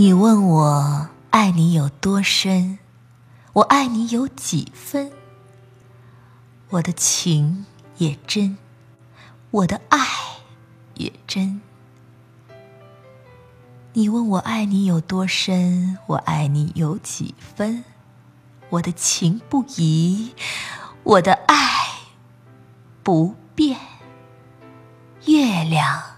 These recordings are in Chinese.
你问我爱你有多深，我爱你有几分？我的情也真，我的爱也真。你问我爱你有多深，我爱你有几分？我的情不移，我的爱不变。月亮。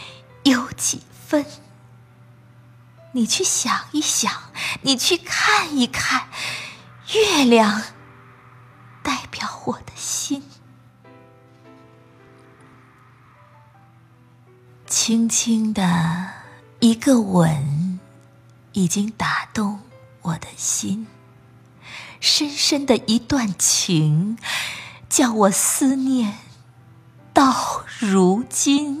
有几分？你去想一想，你去看一看，月亮代表我的心。轻轻的一个吻，已经打动我的心；深深的一段情，叫我思念到如今。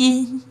心。